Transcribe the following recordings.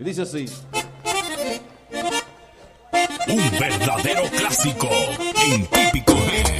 Dice así. Un verdadero clásico en típico G.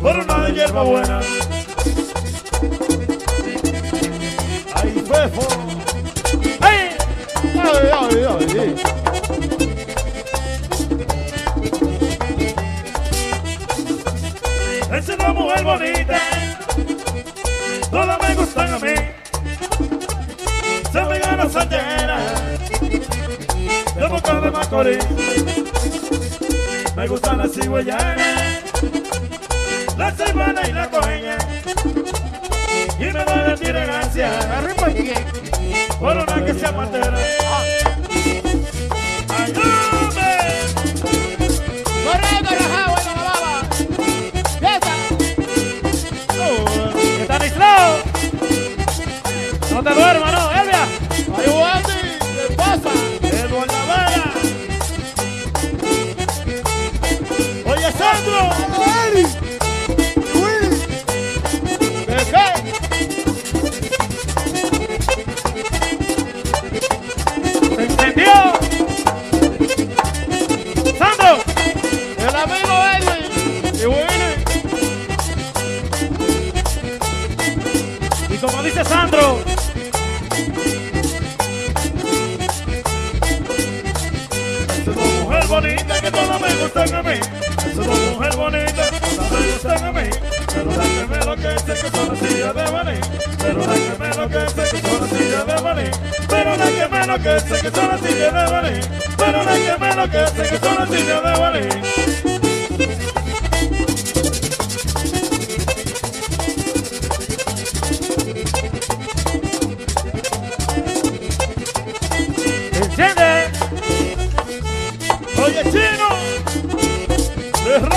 por una hierba buena. Ay, fefo. Ay, ay, ay, ay. Es una mujer bonita, todas me gustan a mí. Se me gana santera, de boca de macorís. Me gustan las cigüeyanas la semana y la coña. Y me da la tirancia, arriba aquí, por una que sea matera. ¡Ayúdame! ¡Corre, corre, ja, bueno, la baba! ¡Pieza! ¡Oh, está aislado! ¡No te duermas, no! ¿eh? La mujer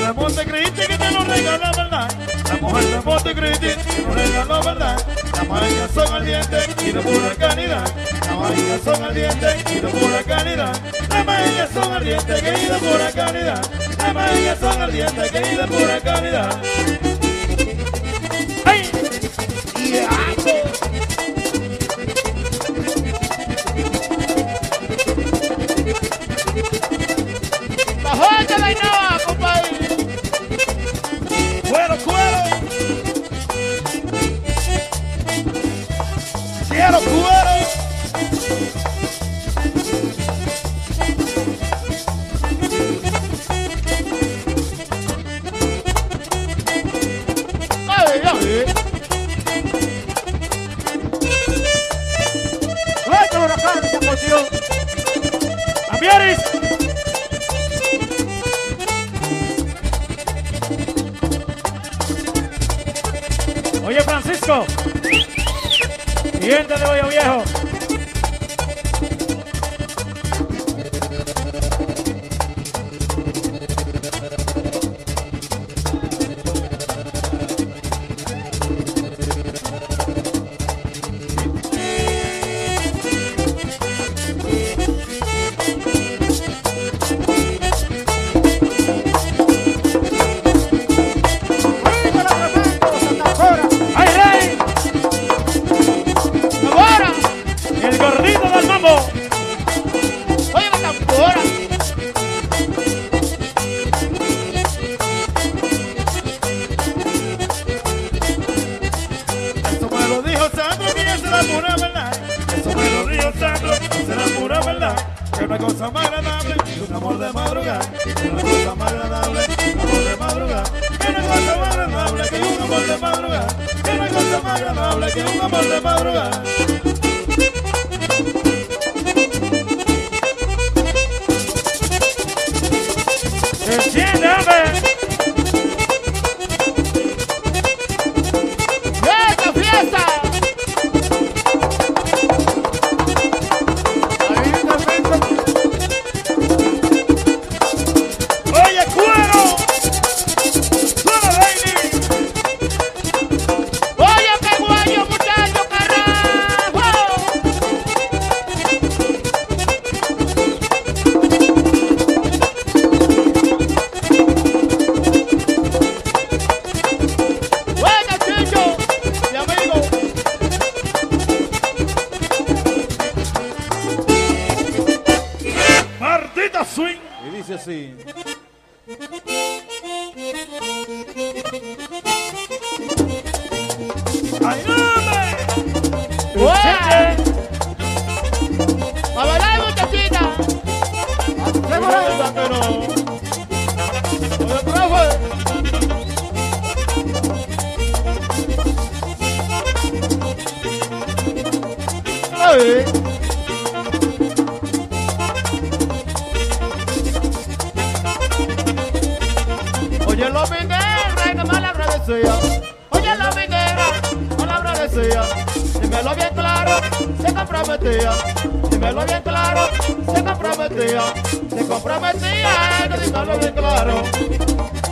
de Bote Credit que te lo regaló, verdad? La mujer de Bote Credit que te lo regaló, verdad? Las marinas son al diente y de pura caridad. Las marinas son al diente y de pura caridad. Las marinas son al diente y de pura caridad ella son ardientes que vive pura caridad. madrugada, una cosa más agradable, un amor de madrugada, una cosa más agradable que un amor de madrugada, una cosa más agradable que un amor de madrugada. comprometida, eh, que lo claro.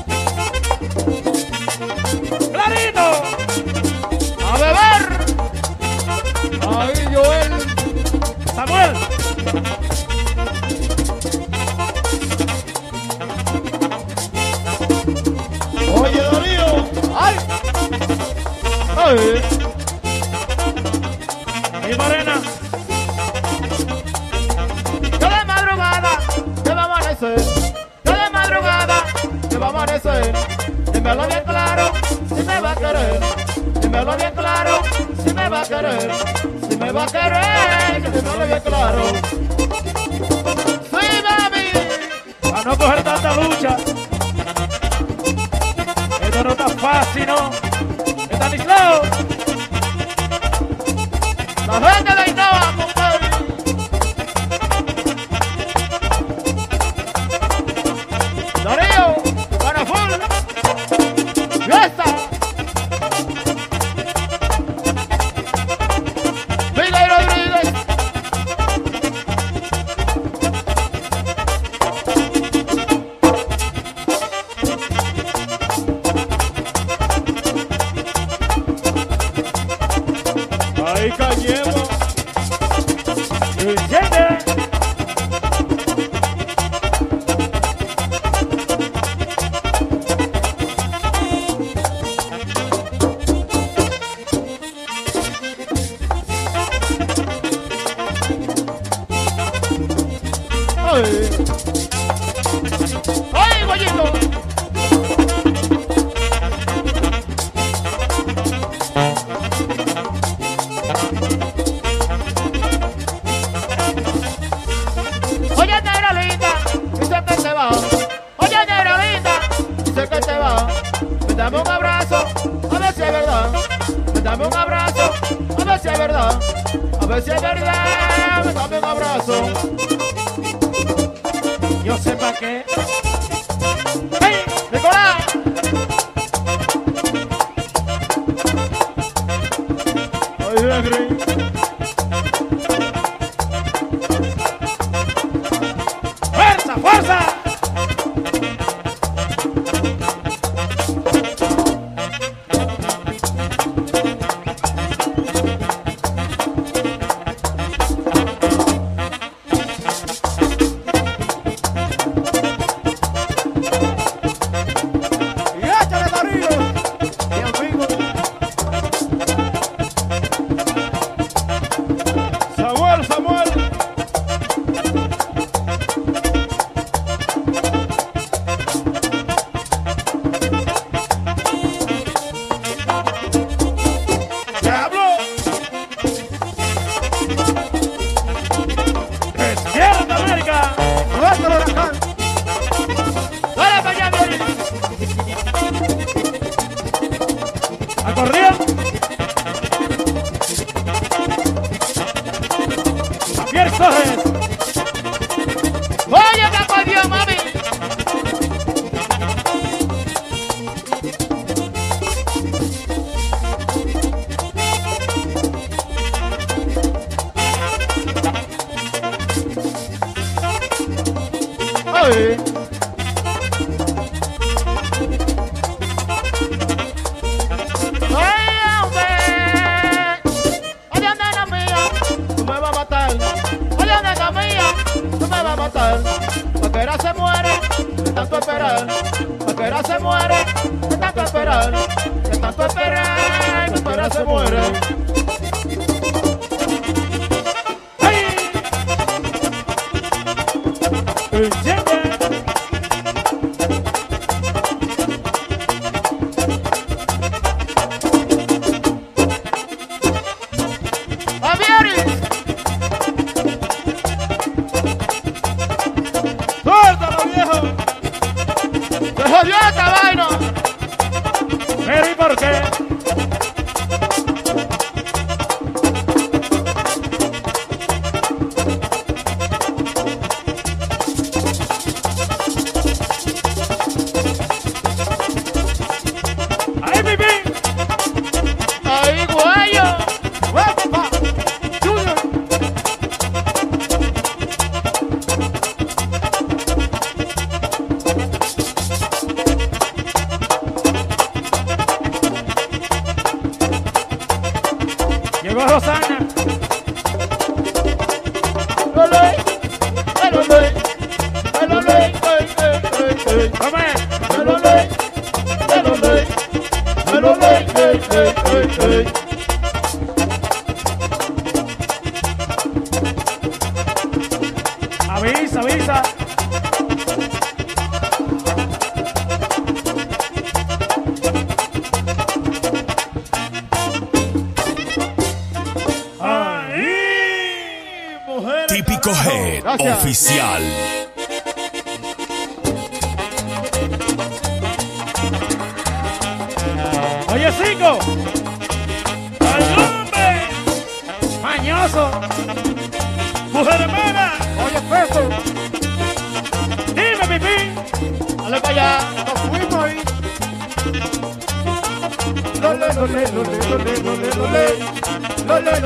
A si es verdad, dame un abrazo. Yo sé para qué. pasar, a era se muere, de tanto esperar, a era se muere, de tanto esperar, de tanto esperar, de se muere. ¡Hey! ¡Hey!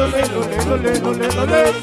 lole, lole,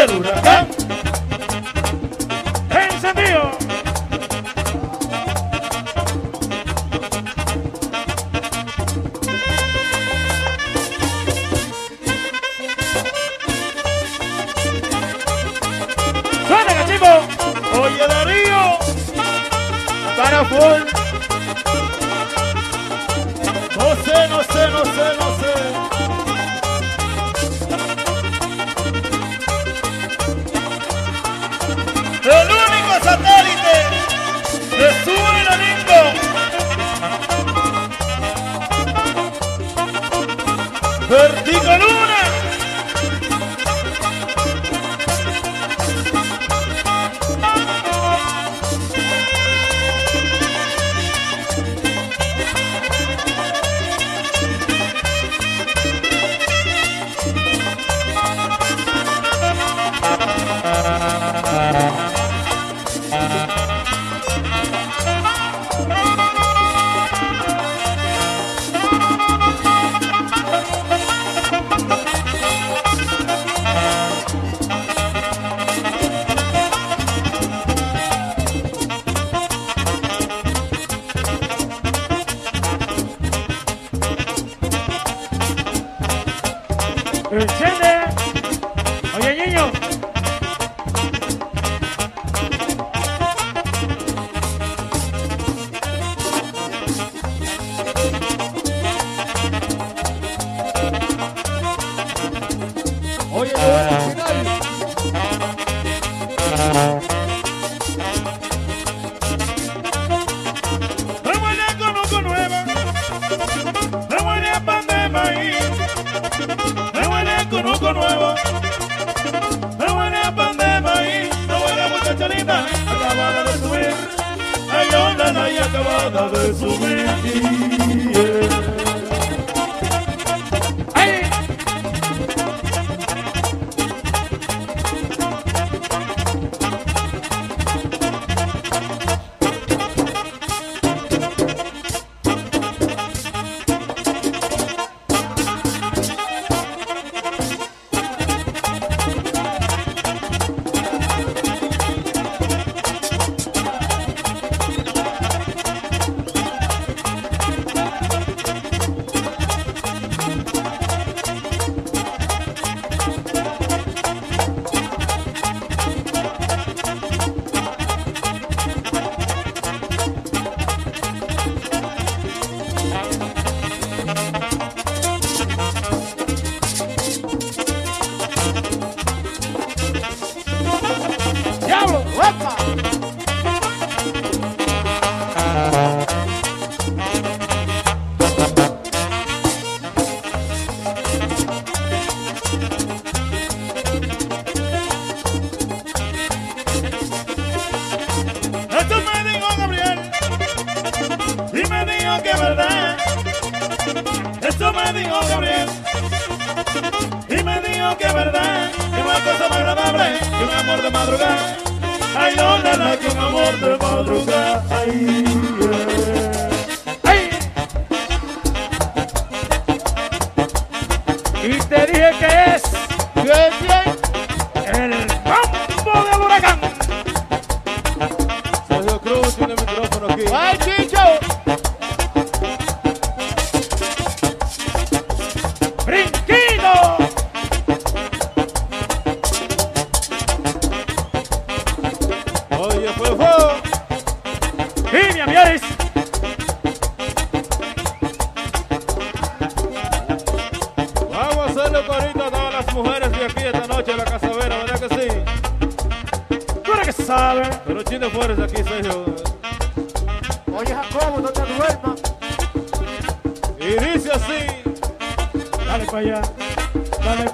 Èrò rẹ̀. Acabada de. Yeah.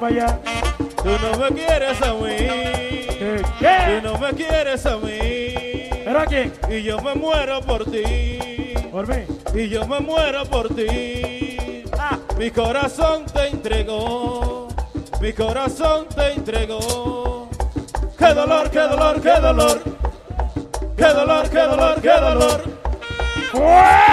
para allá. Tú no me quieres a mí. ¿Qué? ¿Qué? Tú no me quieres a mí. ¿Pero a quién? Y yo me muero por ti. ¿Por mí? Y yo me muero por ti. Ah. Mi corazón te entregó. Mi corazón te entregó. ¡Qué dolor, qué dolor, qué dolor! ¡Qué dolor, qué dolor, qué dolor! ¡Qué dolor! ¡Qué dolor!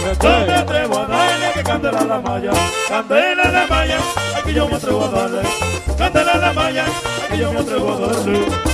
No me atrevo a darle que candela la malla, candela la malla, aquí yo me atrevo a darle, candela la malla, aquí yo me atrevo a darle.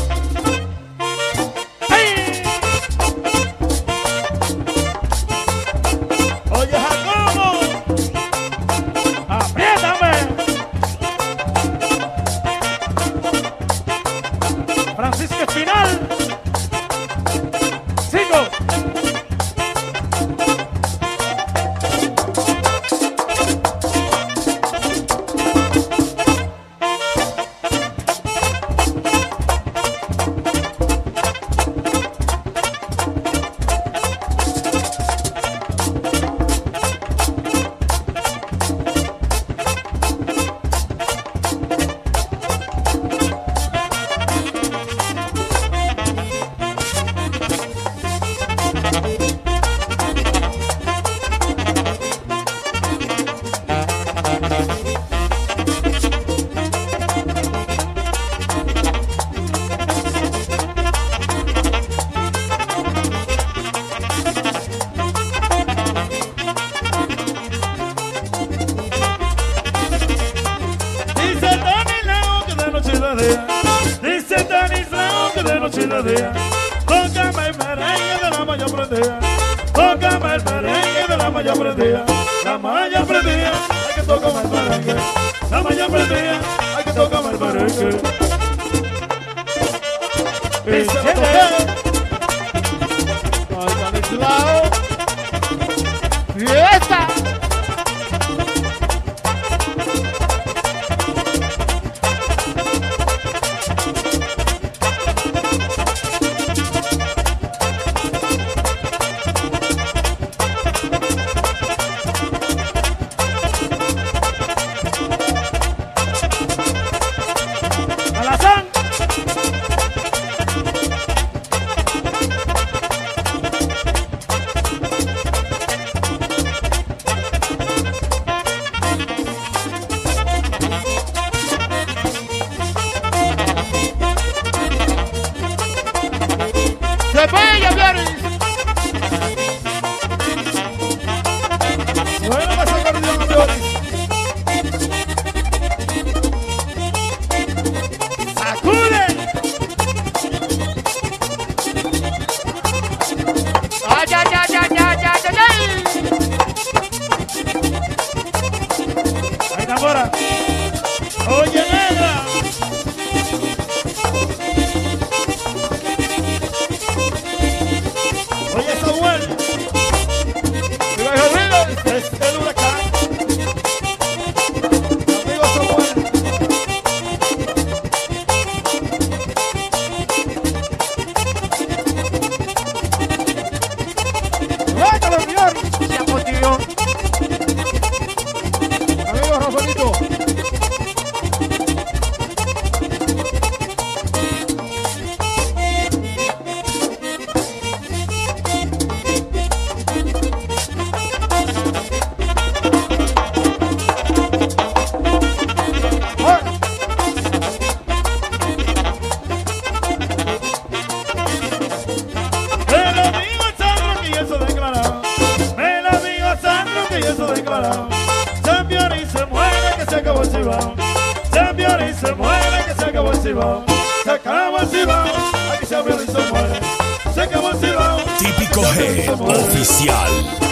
Típico G, oficial.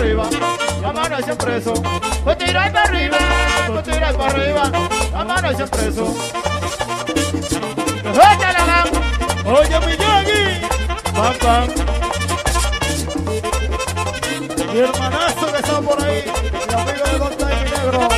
arriba, la mano hacia preso. Pues tirar para arriba, pues tirar para arriba, la mano hacia preso. Oye la mano, oye mi yogui, pam pam. Mi hermanazo que está por ahí, mi amigo de Don Negro.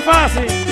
Fácil.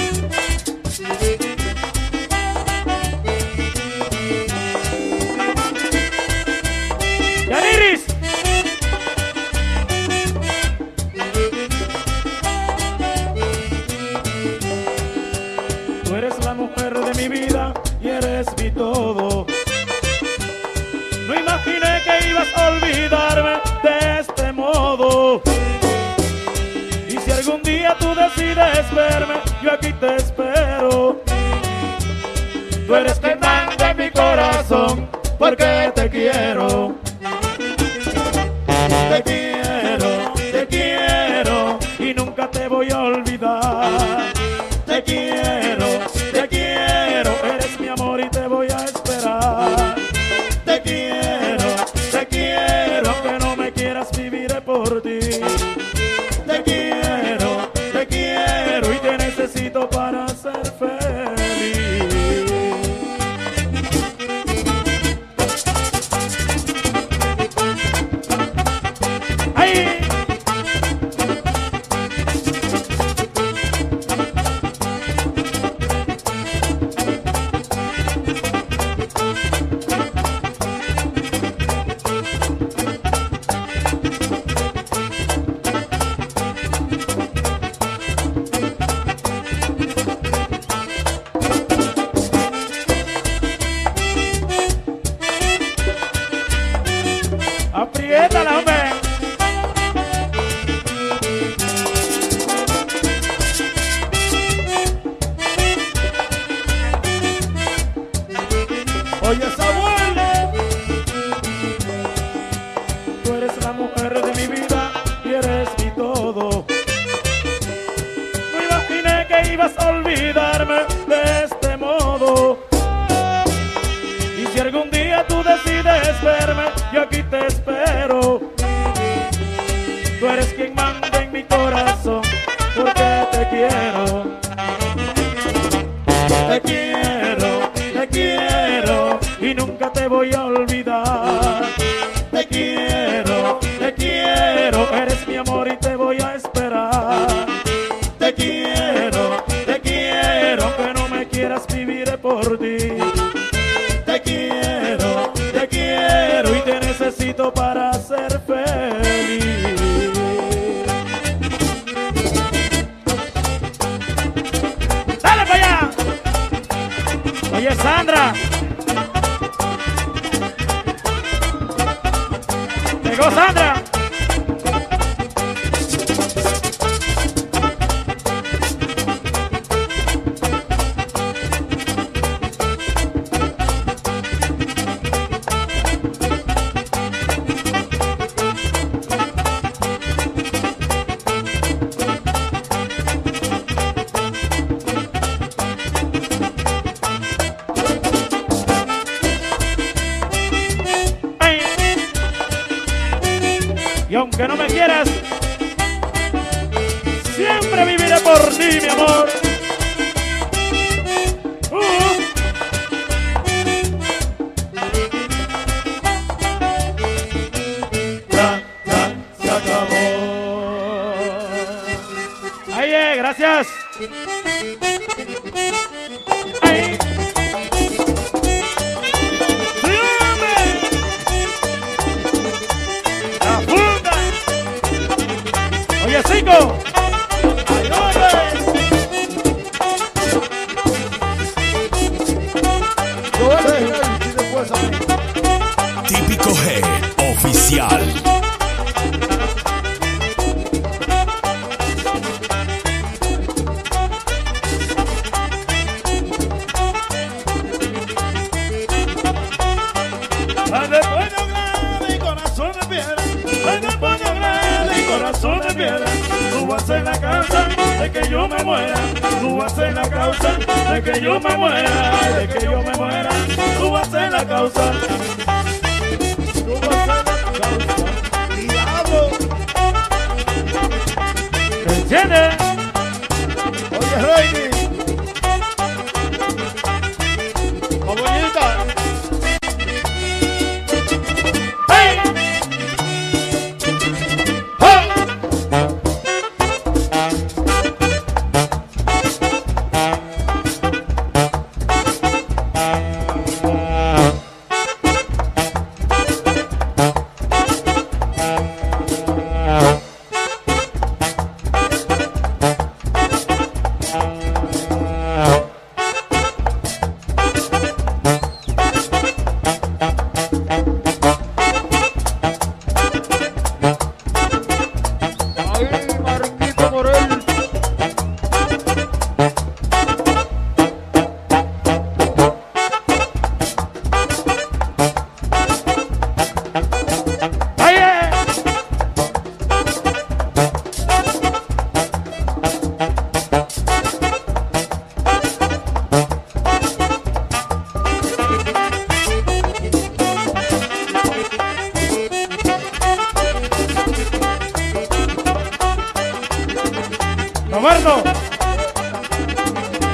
Roberto.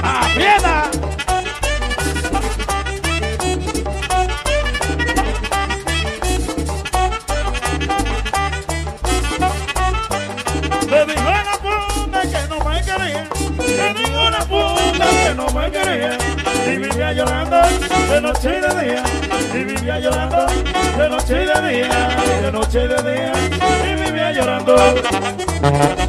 Aprieta. Le a la puta que no me quería. Le dije a la puta que no me quería. Y vivía llorando de noche y de día. Y vivía llorando de noche y de día. De noche y de día. Y vivía llorando.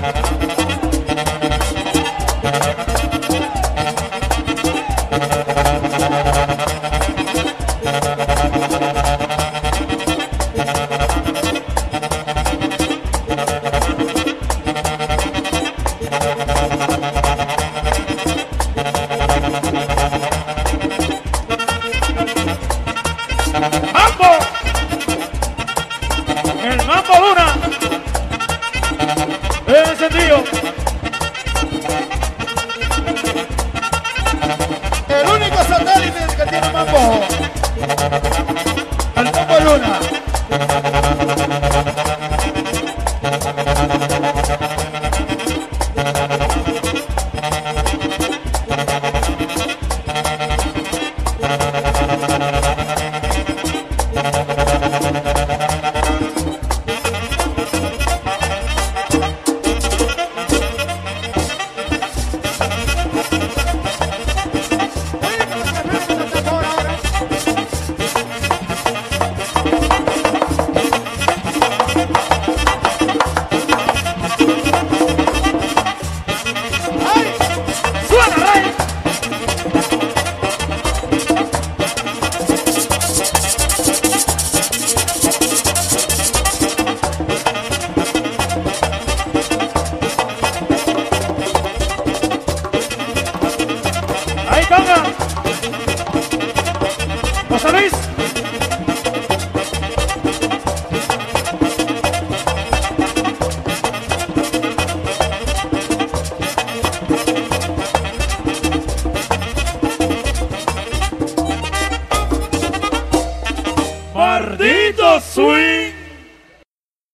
Música